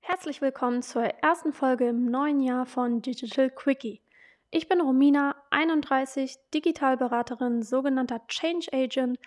Herzlich willkommen zur ersten Folge im neuen Jahr von Digital Quickie. Ich bin Romina, 31, Digitalberaterin, sogenannter Change Agent,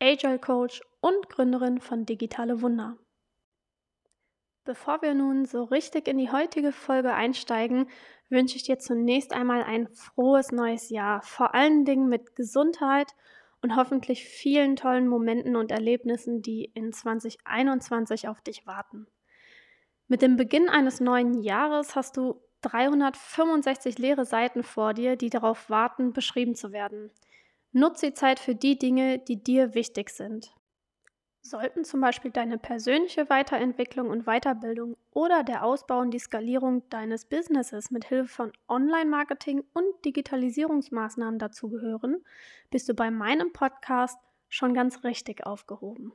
Agile Coach und Gründerin von Digitale Wunder. Bevor wir nun so richtig in die heutige Folge einsteigen, wünsche ich dir zunächst einmal ein frohes neues Jahr, vor allen Dingen mit Gesundheit und hoffentlich vielen tollen Momenten und Erlebnissen, die in 2021 auf dich warten. Mit dem Beginn eines neuen Jahres hast du 365 leere Seiten vor dir, die darauf warten, beschrieben zu werden. Nutze die Zeit für die Dinge, die dir wichtig sind. Sollten zum Beispiel deine persönliche Weiterentwicklung und Weiterbildung oder der Ausbau und die Skalierung deines Businesses mit Hilfe von Online-Marketing und Digitalisierungsmaßnahmen dazugehören, bist du bei meinem Podcast schon ganz richtig aufgehoben.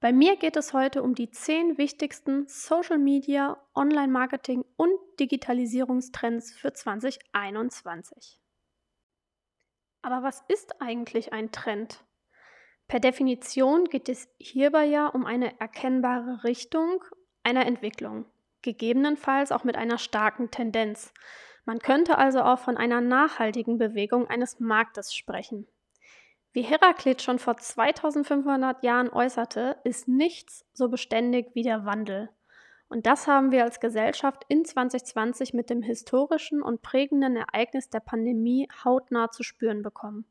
Bei mir geht es heute um die zehn wichtigsten Social Media, Online-Marketing und Digitalisierungstrends für 2021. Aber was ist eigentlich ein Trend? Per Definition geht es hierbei ja um eine erkennbare Richtung einer Entwicklung, gegebenenfalls auch mit einer starken Tendenz. Man könnte also auch von einer nachhaltigen Bewegung eines Marktes sprechen. Wie Heraklit schon vor 2500 Jahren äußerte, ist nichts so beständig wie der Wandel. Und das haben wir als Gesellschaft in 2020 mit dem historischen und prägenden Ereignis der Pandemie hautnah zu spüren bekommen.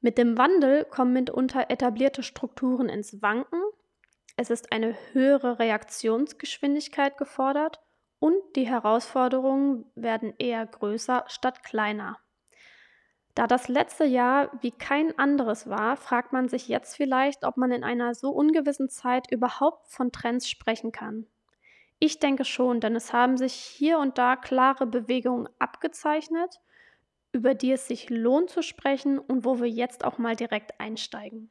Mit dem Wandel kommen mitunter etablierte Strukturen ins Wanken, es ist eine höhere Reaktionsgeschwindigkeit gefordert und die Herausforderungen werden eher größer statt kleiner. Da das letzte Jahr wie kein anderes war, fragt man sich jetzt vielleicht, ob man in einer so ungewissen Zeit überhaupt von Trends sprechen kann. Ich denke schon, denn es haben sich hier und da klare Bewegungen abgezeichnet über die es sich lohnt zu sprechen und wo wir jetzt auch mal direkt einsteigen.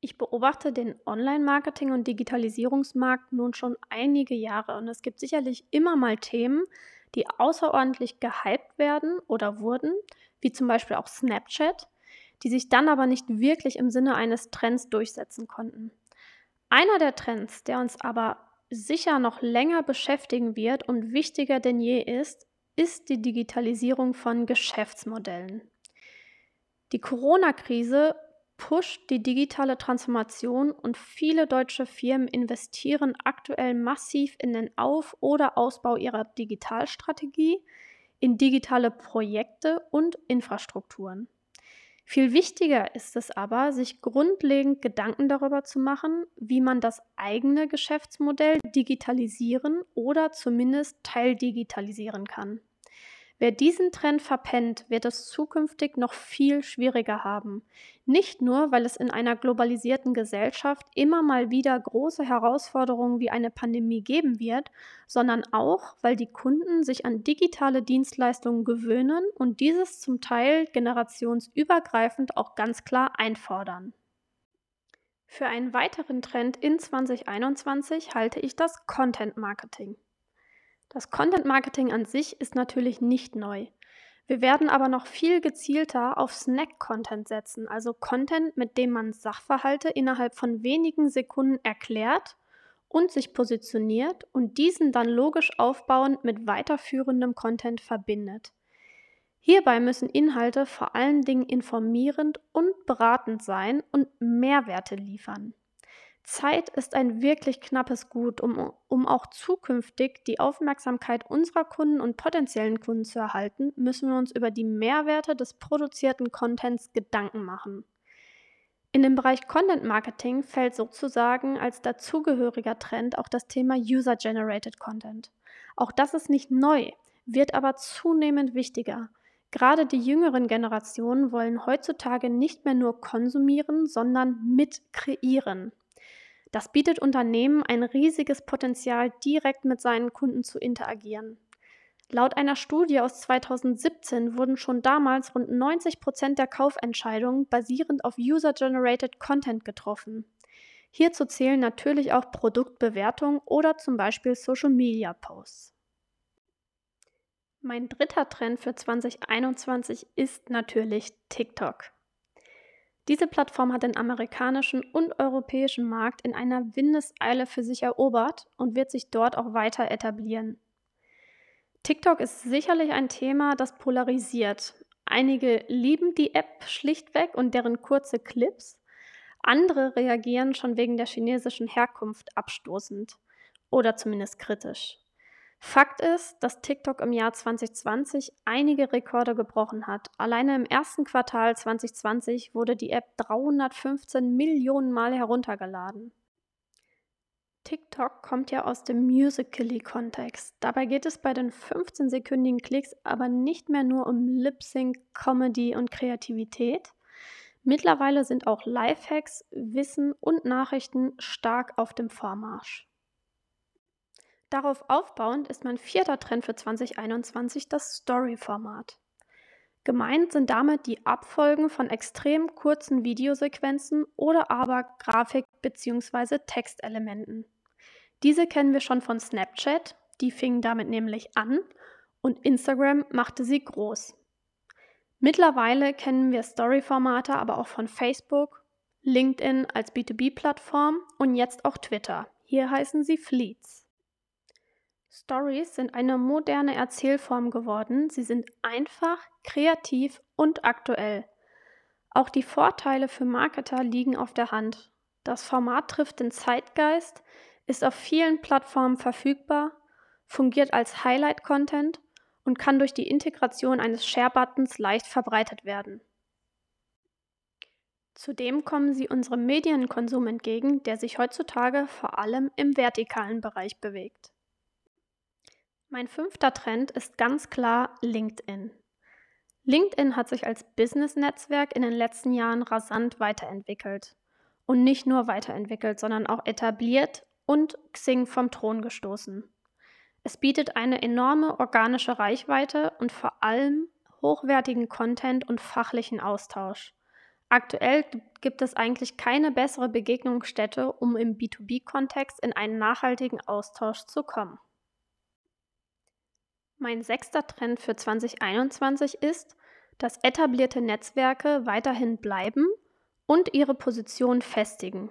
Ich beobachte den Online-Marketing- und Digitalisierungsmarkt nun schon einige Jahre und es gibt sicherlich immer mal Themen, die außerordentlich gehypt werden oder wurden, wie zum Beispiel auch Snapchat, die sich dann aber nicht wirklich im Sinne eines Trends durchsetzen konnten. Einer der Trends, der uns aber sicher noch länger beschäftigen wird und wichtiger denn je ist, ist die Digitalisierung von Geschäftsmodellen. Die Corona-Krise pusht die digitale Transformation und viele deutsche Firmen investieren aktuell massiv in den Auf- oder Ausbau ihrer Digitalstrategie, in digitale Projekte und Infrastrukturen. Viel wichtiger ist es aber, sich grundlegend Gedanken darüber zu machen, wie man das eigene Geschäftsmodell digitalisieren oder zumindest teildigitalisieren kann. Wer diesen Trend verpennt, wird es zukünftig noch viel schwieriger haben. Nicht nur, weil es in einer globalisierten Gesellschaft immer mal wieder große Herausforderungen wie eine Pandemie geben wird, sondern auch, weil die Kunden sich an digitale Dienstleistungen gewöhnen und dieses zum Teil generationsübergreifend auch ganz klar einfordern. Für einen weiteren Trend in 2021 halte ich das Content Marketing. Das Content Marketing an sich ist natürlich nicht neu. Wir werden aber noch viel gezielter auf Snack-Content setzen, also Content, mit dem man Sachverhalte innerhalb von wenigen Sekunden erklärt und sich positioniert und diesen dann logisch aufbauend mit weiterführendem Content verbindet. Hierbei müssen Inhalte vor allen Dingen informierend und beratend sein und Mehrwerte liefern. Zeit ist ein wirklich knappes Gut, um, um auch zukünftig die Aufmerksamkeit unserer Kunden und potenziellen Kunden zu erhalten, müssen wir uns über die Mehrwerte des produzierten Contents Gedanken machen. In dem Bereich Content Marketing fällt sozusagen als dazugehöriger Trend auch das Thema User-Generated Content. Auch das ist nicht neu, wird aber zunehmend wichtiger. Gerade die jüngeren Generationen wollen heutzutage nicht mehr nur konsumieren, sondern mit kreieren. Das bietet Unternehmen ein riesiges Potenzial, direkt mit seinen Kunden zu interagieren. Laut einer Studie aus 2017 wurden schon damals rund 90 Prozent der Kaufentscheidungen basierend auf User-Generated Content getroffen. Hierzu zählen natürlich auch Produktbewertungen oder zum Beispiel Social-Media-Posts. Mein dritter Trend für 2021 ist natürlich TikTok. Diese Plattform hat den amerikanischen und europäischen Markt in einer Windeseile für sich erobert und wird sich dort auch weiter etablieren. TikTok ist sicherlich ein Thema, das polarisiert. Einige lieben die App schlichtweg und deren kurze Clips. Andere reagieren schon wegen der chinesischen Herkunft abstoßend oder zumindest kritisch. Fakt ist, dass TikTok im Jahr 2020 einige Rekorde gebrochen hat. Alleine im ersten Quartal 2020 wurde die App 315 Millionen Mal heruntergeladen. TikTok kommt ja aus dem Musical.ly-Kontext. Dabei geht es bei den 15-sekündigen Klicks aber nicht mehr nur um Lip-Sync, Comedy und Kreativität. Mittlerweile sind auch Lifehacks, Wissen und Nachrichten stark auf dem Vormarsch. Darauf aufbauend ist mein vierter Trend für 2021 das Story-Format. Gemeint sind damit die Abfolgen von extrem kurzen Videosequenzen oder aber Grafik- bzw. Textelementen. Diese kennen wir schon von Snapchat, die fingen damit nämlich an und Instagram machte sie groß. Mittlerweile kennen wir Story-Formate aber auch von Facebook, LinkedIn als B2B-Plattform und jetzt auch Twitter. Hier heißen sie Fleets. Stories sind eine moderne Erzählform geworden. Sie sind einfach, kreativ und aktuell. Auch die Vorteile für Marketer liegen auf der Hand. Das Format trifft den Zeitgeist, ist auf vielen Plattformen verfügbar, fungiert als Highlight-Content und kann durch die Integration eines Share-Buttons leicht verbreitet werden. Zudem kommen sie unserem Medienkonsum entgegen, der sich heutzutage vor allem im vertikalen Bereich bewegt. Mein fünfter Trend ist ganz klar LinkedIn. LinkedIn hat sich als Business-Netzwerk in den letzten Jahren rasant weiterentwickelt. Und nicht nur weiterentwickelt, sondern auch etabliert und Xing vom Thron gestoßen. Es bietet eine enorme organische Reichweite und vor allem hochwertigen Content und fachlichen Austausch. Aktuell gibt es eigentlich keine bessere Begegnungsstätte, um im B2B-Kontext in einen nachhaltigen Austausch zu kommen. Mein sechster Trend für 2021 ist, dass etablierte Netzwerke weiterhin bleiben und ihre Position festigen.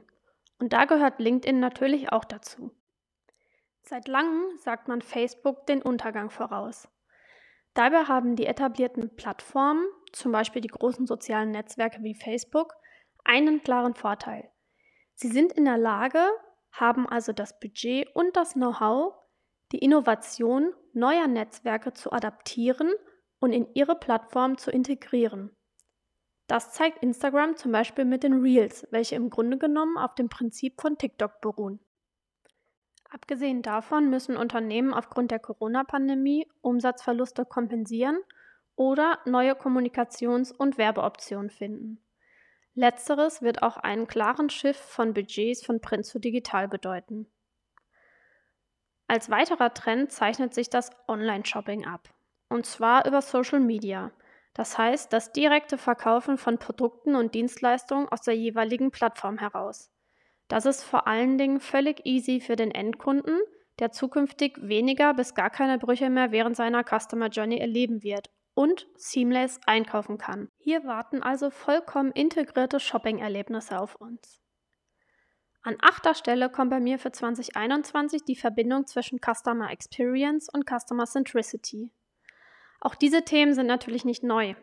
Und da gehört LinkedIn natürlich auch dazu. Seit langem sagt man Facebook den Untergang voraus. Dabei haben die etablierten Plattformen, zum Beispiel die großen sozialen Netzwerke wie Facebook, einen klaren Vorteil. Sie sind in der Lage, haben also das Budget und das Know-how, die Innovation neuer Netzwerke zu adaptieren und in ihre Plattform zu integrieren. Das zeigt Instagram zum Beispiel mit den Reels, welche im Grunde genommen auf dem Prinzip von TikTok beruhen. Abgesehen davon müssen Unternehmen aufgrund der Corona-Pandemie Umsatzverluste kompensieren oder neue Kommunikations- und Werbeoptionen finden. Letzteres wird auch einen klaren Schiff von Budgets von Print zu digital bedeuten. Als weiterer Trend zeichnet sich das Online-Shopping ab. Und zwar über Social Media. Das heißt, das direkte Verkaufen von Produkten und Dienstleistungen aus der jeweiligen Plattform heraus. Das ist vor allen Dingen völlig easy für den Endkunden, der zukünftig weniger bis gar keine Brüche mehr während seiner Customer Journey erleben wird und seamless einkaufen kann. Hier warten also vollkommen integrierte Shopping-Erlebnisse auf uns. An achter Stelle kommt bei mir für 2021 die Verbindung zwischen Customer Experience und Customer Centricity. Auch diese Themen sind natürlich nicht neu,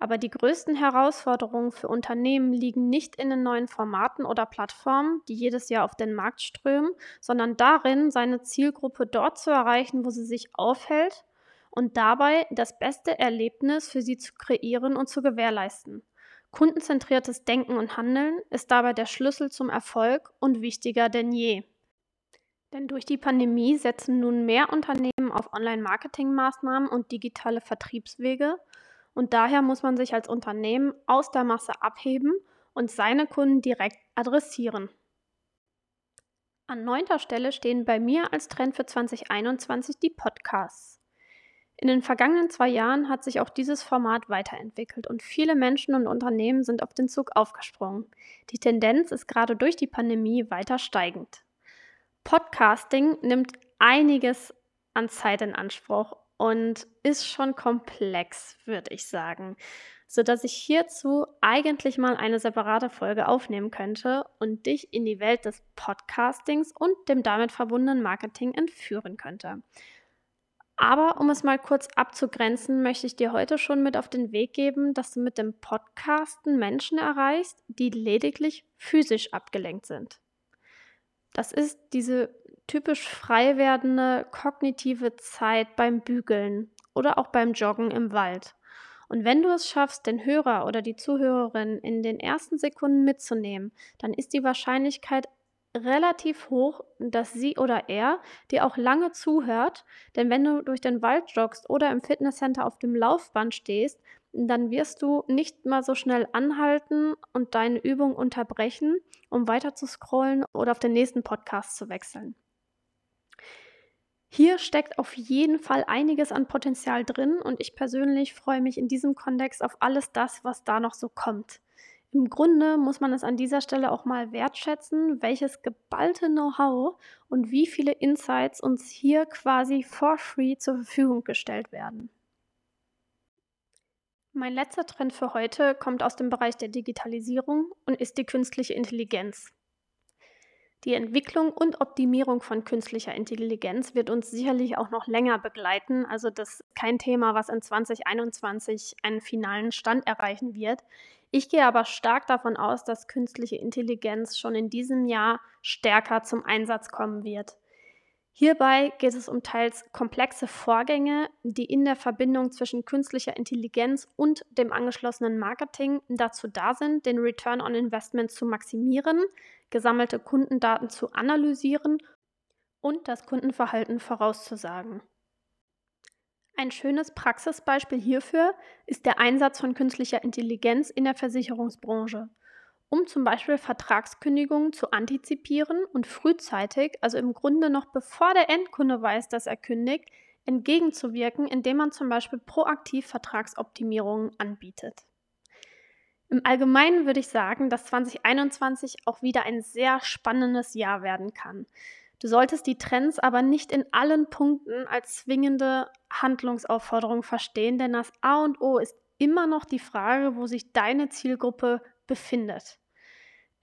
aber die größten Herausforderungen für Unternehmen liegen nicht in den neuen Formaten oder Plattformen, die jedes Jahr auf den Markt strömen, sondern darin, seine Zielgruppe dort zu erreichen, wo sie sich aufhält und dabei das beste Erlebnis für sie zu kreieren und zu gewährleisten. Kundenzentriertes Denken und Handeln ist dabei der Schlüssel zum Erfolg und wichtiger denn je. Denn durch die Pandemie setzen nun mehr Unternehmen auf Online-Marketing-Maßnahmen und digitale Vertriebswege und daher muss man sich als Unternehmen aus der Masse abheben und seine Kunden direkt adressieren. An neunter Stelle stehen bei mir als Trend für 2021 die Podcasts. In den vergangenen zwei Jahren hat sich auch dieses Format weiterentwickelt und viele Menschen und Unternehmen sind auf den Zug aufgesprungen. Die Tendenz ist gerade durch die Pandemie weiter steigend. Podcasting nimmt einiges an Zeit in Anspruch und ist schon komplex, würde ich sagen, sodass ich hierzu eigentlich mal eine separate Folge aufnehmen könnte und dich in die Welt des Podcastings und dem damit verbundenen Marketing entführen könnte. Aber um es mal kurz abzugrenzen, möchte ich dir heute schon mit auf den Weg geben, dass du mit dem Podcasten Menschen erreichst, die lediglich physisch abgelenkt sind. Das ist diese typisch frei werdende kognitive Zeit beim Bügeln oder auch beim Joggen im Wald. Und wenn du es schaffst, den Hörer oder die Zuhörerin in den ersten Sekunden mitzunehmen, dann ist die Wahrscheinlichkeit relativ hoch, dass sie oder er dir auch lange zuhört. Denn wenn du durch den Wald joggst oder im Fitnesscenter auf dem Laufband stehst, dann wirst du nicht mal so schnell anhalten und deine Übung unterbrechen, um weiter zu scrollen oder auf den nächsten Podcast zu wechseln. Hier steckt auf jeden Fall einiges an Potenzial drin und ich persönlich freue mich in diesem Kontext auf alles das, was da noch so kommt. Im Grunde muss man es an dieser Stelle auch mal wertschätzen, welches geballte Know-how und wie viele Insights uns hier quasi for free zur Verfügung gestellt werden. Mein letzter Trend für heute kommt aus dem Bereich der Digitalisierung und ist die künstliche Intelligenz. Die Entwicklung und Optimierung von künstlicher Intelligenz wird uns sicherlich auch noch länger begleiten. Also das ist kein Thema, was in 2021 einen finalen Stand erreichen wird. Ich gehe aber stark davon aus, dass künstliche Intelligenz schon in diesem Jahr stärker zum Einsatz kommen wird. Hierbei geht es um teils komplexe Vorgänge, die in der Verbindung zwischen künstlicher Intelligenz und dem angeschlossenen Marketing dazu da sind, den Return on Investment zu maximieren, gesammelte Kundendaten zu analysieren und das Kundenverhalten vorauszusagen. Ein schönes Praxisbeispiel hierfür ist der Einsatz von künstlicher Intelligenz in der Versicherungsbranche, um zum Beispiel Vertragskündigungen zu antizipieren und frühzeitig, also im Grunde noch bevor der Endkunde weiß, dass er kündigt, entgegenzuwirken, indem man zum Beispiel proaktiv Vertragsoptimierungen anbietet. Im Allgemeinen würde ich sagen, dass 2021 auch wieder ein sehr spannendes Jahr werden kann. Du solltest die Trends aber nicht in allen Punkten als zwingende Handlungsaufforderung verstehen, denn das A und O ist immer noch die Frage, wo sich deine Zielgruppe befindet.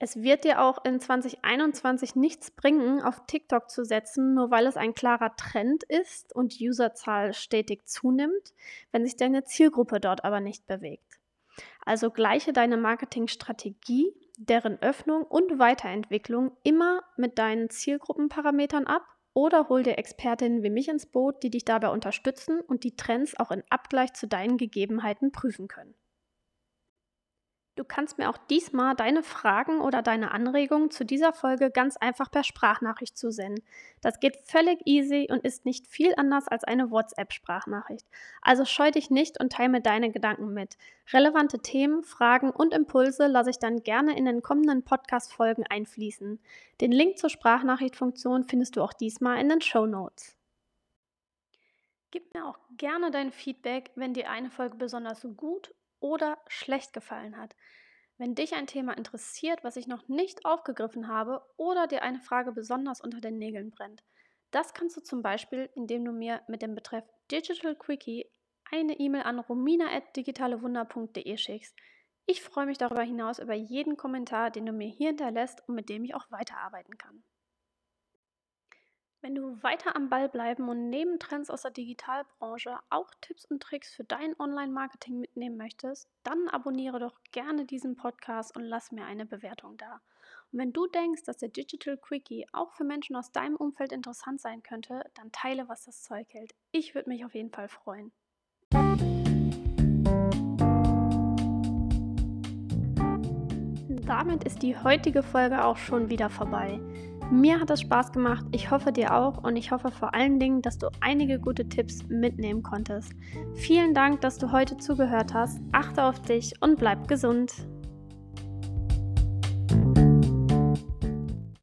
Es wird dir auch in 2021 nichts bringen, auf TikTok zu setzen, nur weil es ein klarer Trend ist und Userzahl stetig zunimmt, wenn sich deine Zielgruppe dort aber nicht bewegt. Also gleiche deine Marketingstrategie deren Öffnung und Weiterentwicklung immer mit deinen Zielgruppenparametern ab oder hol dir Expertinnen wie mich ins Boot, die dich dabei unterstützen und die Trends auch in Abgleich zu deinen Gegebenheiten prüfen können. Du kannst mir auch diesmal deine Fragen oder deine Anregungen zu dieser Folge ganz einfach per Sprachnachricht zusenden. Das geht völlig easy und ist nicht viel anders als eine WhatsApp-Sprachnachricht. Also scheu dich nicht und teile mir deine Gedanken mit. Relevante Themen, Fragen und Impulse lasse ich dann gerne in den kommenden Podcast-Folgen einfließen. Den Link zur Sprachnachrichtfunktion findest du auch diesmal in den Show Notes. Gib mir auch gerne dein Feedback, wenn dir eine Folge besonders gut oder schlecht gefallen hat. Wenn dich ein Thema interessiert, was ich noch nicht aufgegriffen habe oder dir eine Frage besonders unter den Nägeln brennt, das kannst du zum Beispiel, indem du mir mit dem Betreff Digital Quickie eine E-Mail an romina.digitalewunder.de schickst. Ich freue mich darüber hinaus über jeden Kommentar, den du mir hier hinterlässt und mit dem ich auch weiterarbeiten kann. Wenn du weiter am Ball bleiben und neben Trends aus der Digitalbranche auch Tipps und Tricks für dein Online-Marketing mitnehmen möchtest, dann abonniere doch gerne diesen Podcast und lass mir eine Bewertung da. Und wenn du denkst, dass der Digital Quickie auch für Menschen aus deinem Umfeld interessant sein könnte, dann teile, was das Zeug hält. Ich würde mich auf jeden Fall freuen. Damit ist die heutige Folge auch schon wieder vorbei. Mir hat es Spaß gemacht, ich hoffe dir auch und ich hoffe vor allen Dingen, dass du einige gute Tipps mitnehmen konntest. Vielen Dank, dass du heute zugehört hast. Achte auf dich und bleib gesund.